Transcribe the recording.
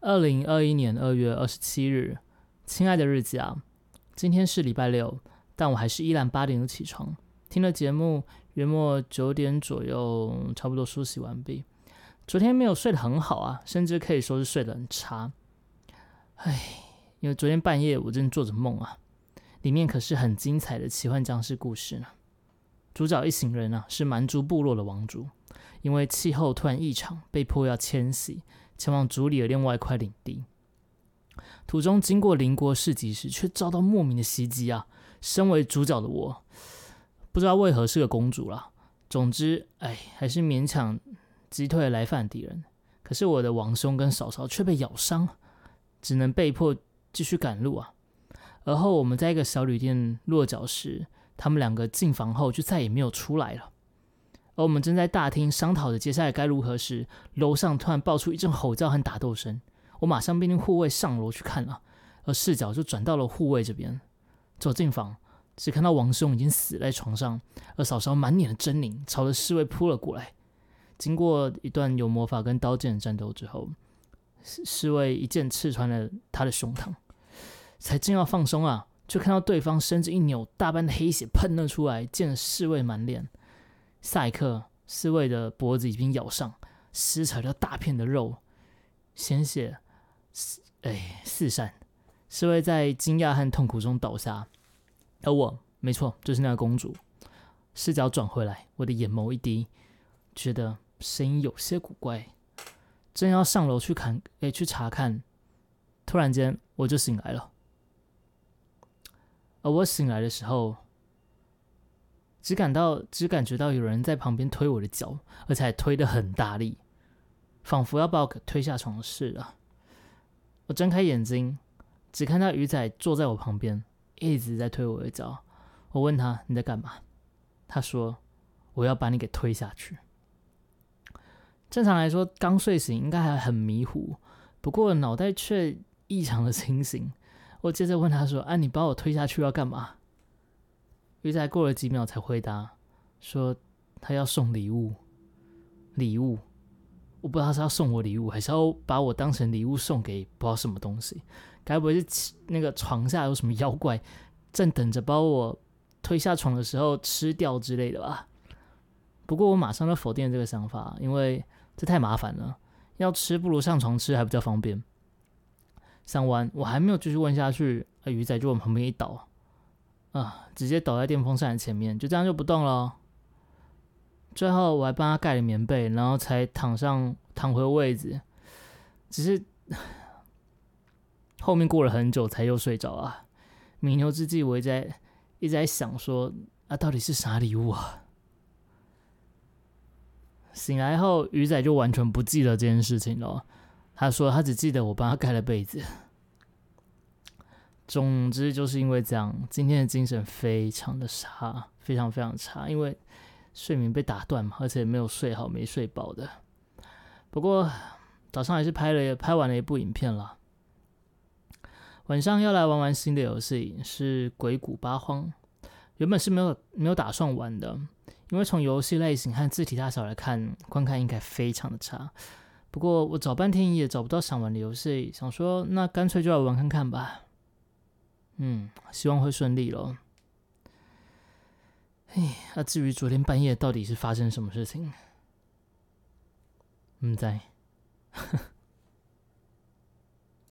二零二一年二月二十七日，亲爱的日子啊，今天是礼拜六，但我还是依然八点就起床，听了节目，约莫九点左右，差不多梳洗完毕。昨天没有睡得很好啊，甚至可以说是睡得很差。唉，因为昨天半夜我正做着梦啊，里面可是很精彩的奇幻僵尸故事呢。主角一行人啊，是蛮族部落的王族，因为气候突然异常，被迫要迁徙。前往族里的另外一块领地，途中经过邻国市集时，却遭到莫名的袭击啊！身为主角的我，不知道为何是个公主啦。总之，哎，还是勉强击退了来犯敌人。可是我的王兄跟嫂嫂却被咬伤，只能被迫继续赶路啊。而后我们在一个小旅店落脚时，他们两个进房后就再也没有出来了。而我们正在大厅商讨着接下来该如何时，楼上突然爆出一阵吼叫和打斗声。我马上命令护卫上楼去看了，而视角就转到了护卫这边。走进房，只看到王兄已经死在床上，而嫂嫂满脸的狰狞，朝着侍卫扑了过来。经过一段有魔法跟刀剑的战斗之后，侍卫一剑刺穿了他的胸膛，才正要放松啊，就看到对方身子一扭，大半的黑血喷了出来，溅得侍卫满脸。下一刻，侍卫的脖子已经咬上，撕扯掉大片的肉，鲜血四哎四散。侍卫在惊讶和痛苦中倒下，而我，没错，就是那个公主。视角转回来，我的眼眸一低，觉得声音有些古怪，正要上楼去看，哎，去查看，突然间我就醒来了。而我醒来的时候。只感到，只感觉到有人在旁边推我的脚，而且还推得很大力，仿佛要把我给推下床似的。我睁开眼睛，只看到鱼仔坐在我旁边，一直在推我的脚。我问他你在干嘛？他说我要把你给推下去。正常来说，刚睡醒应该还很迷糊，不过脑袋却异常的清醒。我接着问他说：“啊，你把我推下去要干嘛？”鱼仔过了几秒才回答，说他要送礼物。礼物，我不知道他是要送我礼物，还是要把我当成礼物送给不知道什么东西。该不会是那个床下有什么妖怪，正等着把我推下床的时候吃掉之类的吧？不过我马上就否定这个想法，因为这太麻烦了。要吃不如上床吃还比较方便。上完，我还没有继续问下去，鱼仔就往旁边一倒。啊！直接倒在电风扇前面，就这样就不动了。最后我还帮他盖了棉被，然后才躺上躺回位置。只是后面过了很久才又睡着啊。弥留之际，我一直在一直在想说，啊，到底是啥礼物啊？醒来后，鱼仔就完全不记得这件事情了。他说他只记得我帮他盖了被子。总之就是因为这样，今天的精神非常的差，非常非常差，因为睡眠被打断嘛，而且没有睡好，没睡饱的。不过早上还是拍了拍完了一部影片了。晚上要来玩玩新的游戏，是《鬼谷八荒》。原本是没有没有打算玩的，因为从游戏类型和字体大小来看，观看应该非常的差。不过我找半天也找不到想玩的游戏，想说那干脆就来玩看看吧。嗯，希望会顺利咯。哎，那至于昨天半夜到底是发生什么事情，嗯，在。